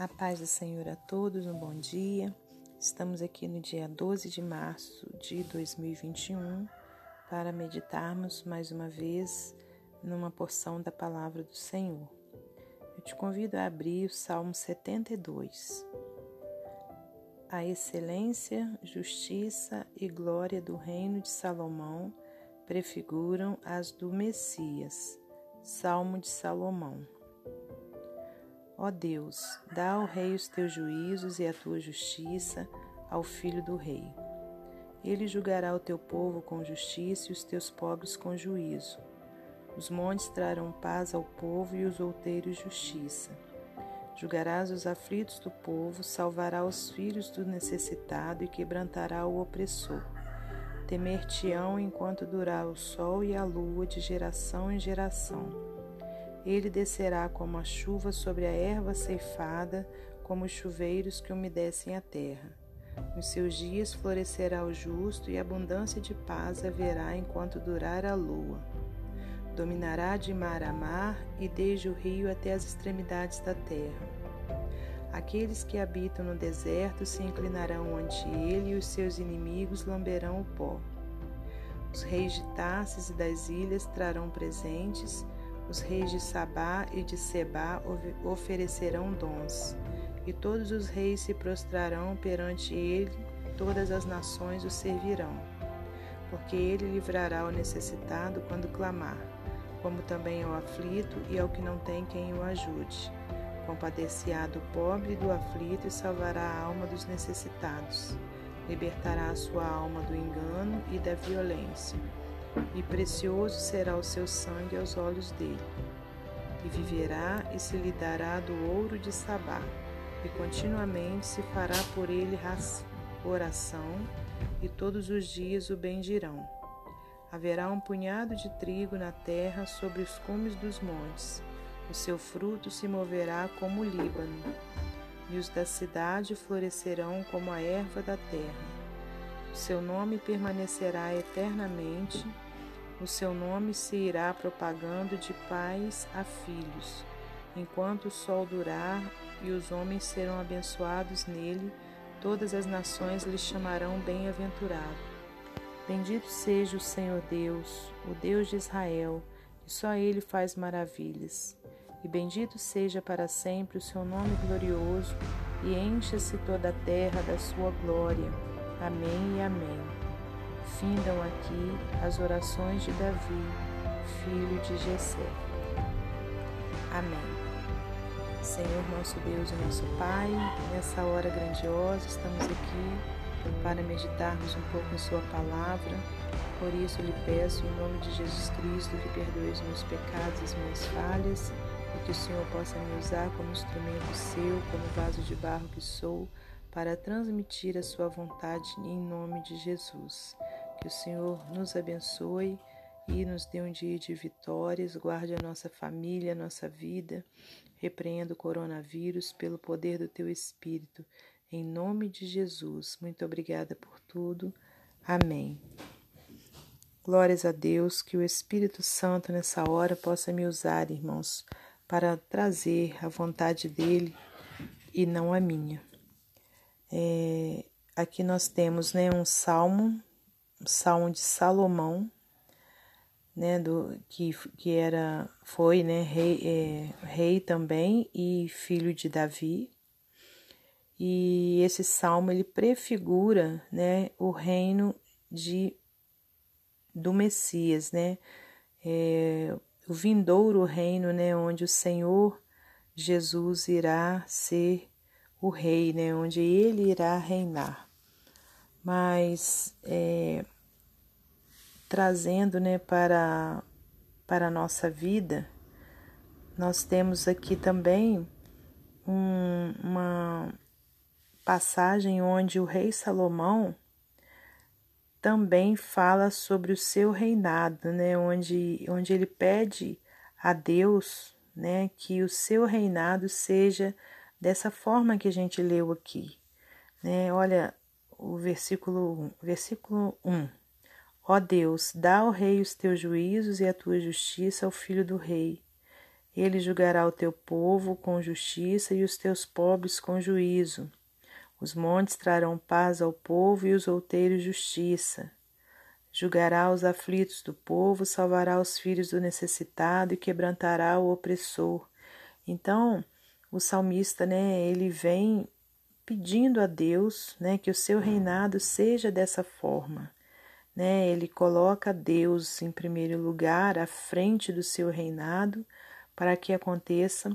A paz do Senhor a todos, um bom dia. Estamos aqui no dia 12 de março de 2021 para meditarmos mais uma vez numa porção da palavra do Senhor. Eu te convido a abrir o Salmo 72. A excelência, justiça e glória do reino de Salomão prefiguram as do Messias. Salmo de Salomão. Ó Deus, dá ao rei os teus juízos e a tua justiça ao filho do rei. Ele julgará o teu povo com justiça e os teus pobres com juízo. Os montes trarão paz ao povo e os outeiros justiça. Julgarás os aflitos do povo, salvará os filhos do necessitado e quebrantará o opressor. Temer-te-ão enquanto durar o sol e a lua de geração em geração ele descerá como a chuva sobre a erva ceifada, como os chuveiros que umedecem a terra. Nos seus dias florescerá o justo e abundância de paz haverá enquanto durar a lua. Dominará de mar a mar e desde o rio até as extremidades da terra. Aqueles que habitam no deserto se inclinarão ante ele e os seus inimigos lamberão o pó. Os reis de Tarsis e das ilhas trarão presentes, os reis de Sabá e de Sebá oferecerão dons, e todos os reis se prostrarão perante ele, todas as nações o servirão. Porque ele livrará o necessitado quando clamar, como também ao aflito e ao que não tem quem o ajude. Compadecerá do pobre e do aflito e salvará a alma dos necessitados. Libertará a sua alma do engano e da violência e precioso será o seu sangue aos olhos dele. E viverá e se lhe dará do ouro de Sabá, e continuamente se fará por ele oração, e todos os dias o bendirão. Haverá um punhado de trigo na terra sobre os cumes dos montes, o seu fruto se moverá como o Líbano, e os da cidade florescerão como a erva da terra seu nome permanecerá eternamente, o seu nome se irá propagando de pais a filhos, enquanto o sol durar e os homens serão abençoados nele, todas as nações lhe chamarão bem-aventurado. Bendito seja o Senhor Deus, o Deus de Israel, que só ele faz maravilhas. E bendito seja para sempre o seu nome glorioso, e encha-se toda a terra da sua glória. Amém e amém. Findam aqui as orações de Davi, filho de Jessé. Amém. Senhor nosso Deus e nosso Pai, nessa hora grandiosa estamos aqui para meditarmos um pouco em Sua palavra. Por isso lhe peço, em nome de Jesus Cristo, que perdoe os meus pecados e as minhas falhas e que o Senhor possa me usar como instrumento seu, como vaso de barro que sou para transmitir a sua vontade em nome de Jesus. Que o Senhor nos abençoe e nos dê um dia de vitórias, guarde a nossa família, a nossa vida, repreenda o coronavírus pelo poder do teu Espírito. Em nome de Jesus. Muito obrigada por tudo. Amém. Glórias a Deus, que o Espírito Santo nessa hora possa me usar, irmãos, para trazer a vontade dele e não a minha. É, aqui nós temos né, um salmo, um salmo de Salomão, né, do, que, que era, foi né, rei, é, rei também e filho de Davi. E esse salmo ele prefigura né, o reino de, do Messias, né, é, o vindouro reino né, onde o Senhor Jesus irá ser o rei, né, onde ele irá reinar. Mas é, trazendo né, para, para a nossa vida, nós temos aqui também um, uma passagem onde o rei Salomão também fala sobre o seu reinado, né, onde, onde ele pede a Deus né, que o seu reinado seja dessa forma que a gente leu aqui. Né? Olha o versículo, versículo 1. Ó Deus, dá ao rei os teus juízos e a tua justiça ao filho do rei. Ele julgará o teu povo com justiça e os teus pobres com juízo. Os montes trarão paz ao povo e os outeiros justiça. Julgará os aflitos do povo, salvará os filhos do necessitado e quebrantará o opressor. Então, o salmista, né, ele vem pedindo a Deus, né, que o seu reinado seja dessa forma, né? Ele coloca Deus em primeiro lugar, à frente do seu reinado, para que aconteça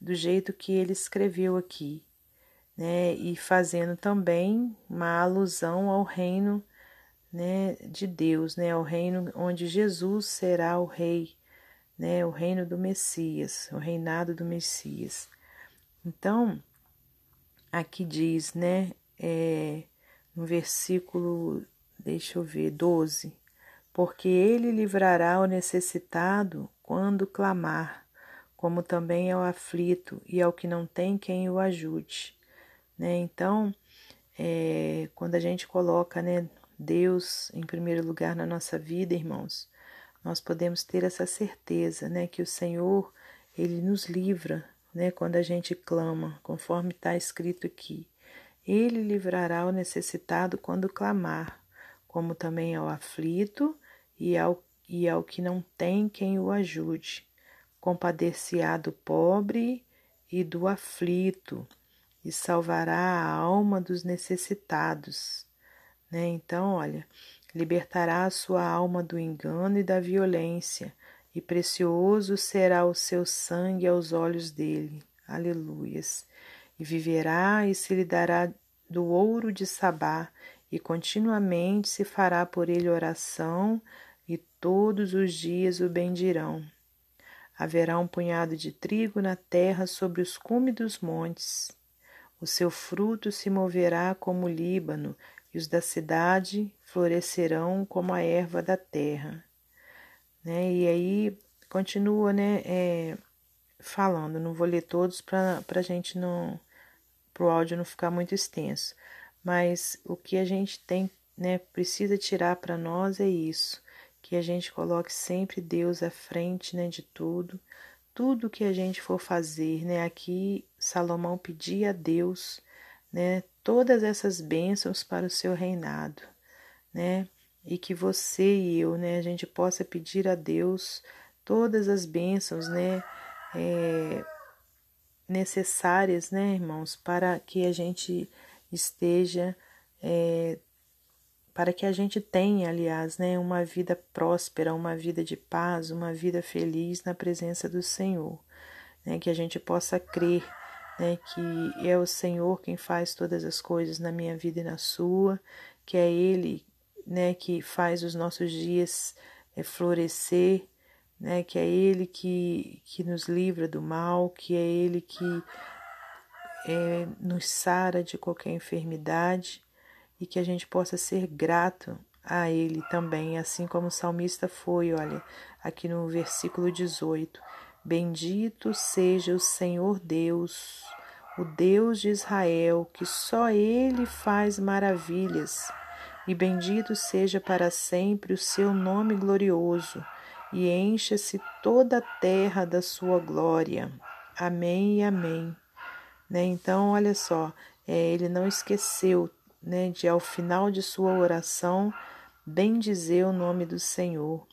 do jeito que ele escreveu aqui, né? E fazendo também uma alusão ao reino, né, de Deus, né, ao reino onde Jesus será o rei, né, o reino do Messias, o reinado do Messias. Então, aqui diz, né, é, no versículo, deixa eu ver, 12: Porque ele livrará o necessitado quando clamar, como também ao aflito e ao que não tem quem o ajude. Né? Então, é, quando a gente coloca né, Deus em primeiro lugar na nossa vida, irmãos, nós podemos ter essa certeza, né, que o Senhor, ele nos livra né, quando a gente clama, conforme está escrito aqui. Ele livrará o necessitado quando clamar, como também ao aflito e ao, e ao que não tem quem o ajude. Compadecer-á do pobre e do aflito, e salvará a alma dos necessitados. Né? Então, olha, libertará a sua alma do engano e da violência, e precioso será o seu sangue aos olhos dele. Aleluias. E viverá e se lhe dará do ouro de Sabá, e continuamente se fará por ele oração, e todos os dias o bendirão. Haverá um punhado de trigo na terra sobre os cumes dos montes. O seu fruto se moverá como o Líbano, e os da cidade florescerão como a erva da terra né? E aí continua, né, é, falando, não vou ler todos para a gente não, para o áudio não ficar muito extenso, mas o que a gente tem, né, precisa tirar para nós é isso, que a gente coloque sempre Deus à frente, né, de tudo, tudo que a gente for fazer, né, aqui Salomão pedia a Deus, né, todas essas bênçãos para o seu reinado, né, e que você e eu, né, a gente possa pedir a Deus todas as bênçãos, né, é, necessárias, né, irmãos, para que a gente esteja, é, para que a gente tenha, aliás, né, uma vida próspera, uma vida de paz, uma vida feliz na presença do Senhor, né, que a gente possa crer, né, que é o Senhor quem faz todas as coisas na minha vida e na sua, que é Ele né, que faz os nossos dias é, florescer, né, que é Ele que, que nos livra do mal, que é Ele que é, nos sara de qualquer enfermidade e que a gente possa ser grato a Ele também, assim como o salmista foi, olha, aqui no versículo 18: Bendito seja o Senhor Deus, o Deus de Israel, que só Ele faz maravilhas e bendito seja para sempre o seu nome glorioso, e encha-se toda a terra da sua glória. Amém e amém. Né? Então, olha só, é, ele não esqueceu né, de, ao final de sua oração, bendizer o nome do Senhor.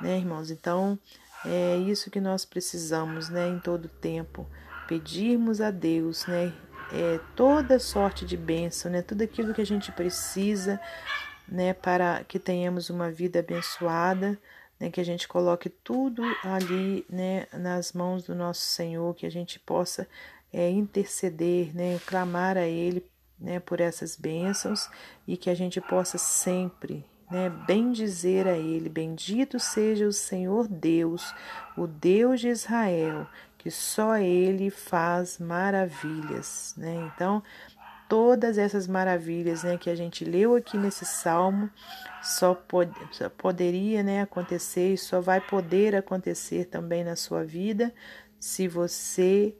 Né, irmãos? Então, é isso que nós precisamos né, em todo tempo. Pedirmos a Deus, né? É, toda sorte de bênção, né? Tudo aquilo que a gente precisa, né? Para que tenhamos uma vida abençoada, né? Que a gente coloque tudo ali, né? Nas mãos do nosso Senhor, que a gente possa é, interceder, né? Clamar a Ele, né? Por essas bênçãos e que a gente possa sempre né, bem dizer a ele: Bendito seja o Senhor Deus, o Deus de Israel, que só Ele faz maravilhas, né? Então, todas essas maravilhas, né, que a gente leu aqui nesse salmo, só, pod só poderia, né, acontecer e só vai poder acontecer também na sua vida se você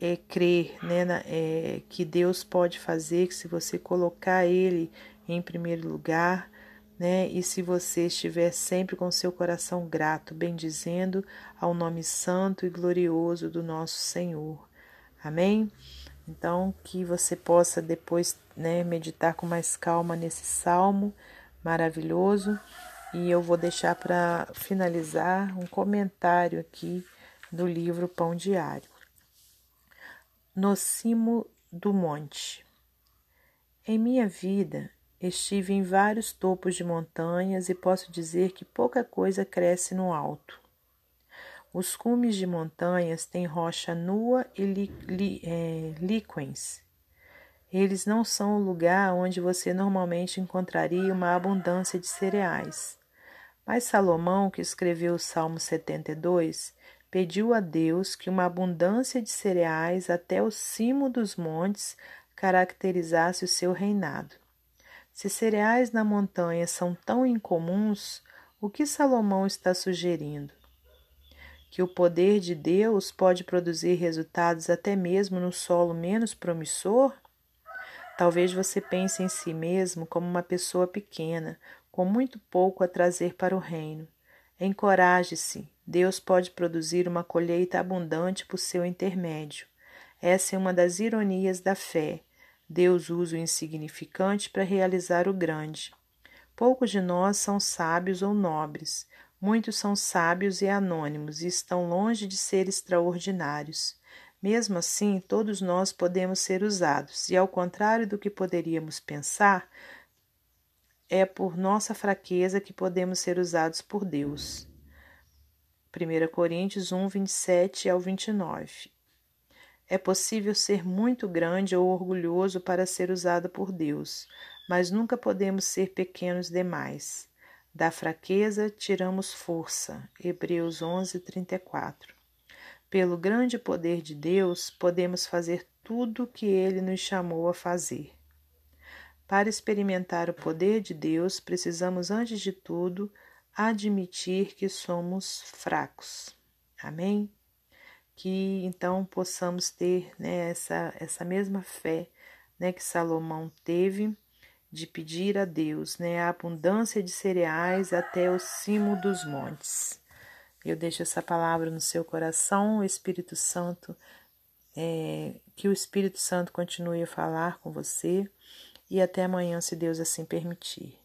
é, crer, né, na, é, que Deus pode fazer, que se você colocar Ele em primeiro lugar, né? E se você estiver sempre com seu coração grato, bendizendo ao nome santo e glorioso do nosso Senhor. Amém? Então, que você possa depois né, meditar com mais calma nesse salmo maravilhoso. E eu vou deixar para finalizar um comentário aqui do livro Pão Diário. No cimo do monte. Em minha vida, estive em vários topos de montanhas e posso dizer que pouca coisa cresce no alto. Os cumes de montanhas têm rocha nua e li, li, é, líquens. Eles não são o lugar onde você normalmente encontraria uma abundância de cereais. Mas Salomão, que escreveu o Salmo 72, pediu a Deus que uma abundância de cereais até o cimo dos montes caracterizasse o seu reinado. Se cereais na montanha são tão incomuns, o que Salomão está sugerindo? que o poder de Deus pode produzir resultados até mesmo no solo menos promissor? Talvez você pense em si mesmo como uma pessoa pequena, com muito pouco a trazer para o reino. Encoraje-se, Deus pode produzir uma colheita abundante por seu intermédio. Essa é uma das ironias da fé. Deus usa o insignificante para realizar o grande. Poucos de nós são sábios ou nobres, Muitos são sábios e anônimos e estão longe de ser extraordinários. Mesmo assim, todos nós podemos ser usados, e ao contrário do que poderíamos pensar, é por nossa fraqueza que podemos ser usados por Deus. 1 Coríntios 1, 27 ao 29. É possível ser muito grande ou orgulhoso para ser usado por Deus, mas nunca podemos ser pequenos demais. Da fraqueza tiramos força. Hebreus 11, 34. Pelo grande poder de Deus, podemos fazer tudo o que Ele nos chamou a fazer. Para experimentar o poder de Deus, precisamos, antes de tudo, admitir que somos fracos. Amém? Que então possamos ter né, essa, essa mesma fé né, que Salomão teve de pedir a Deus né, a abundância de cereais até o cimo dos montes. Eu deixo essa palavra no seu coração, o Espírito Santo, é, que o Espírito Santo continue a falar com você e até amanhã, se Deus assim permitir.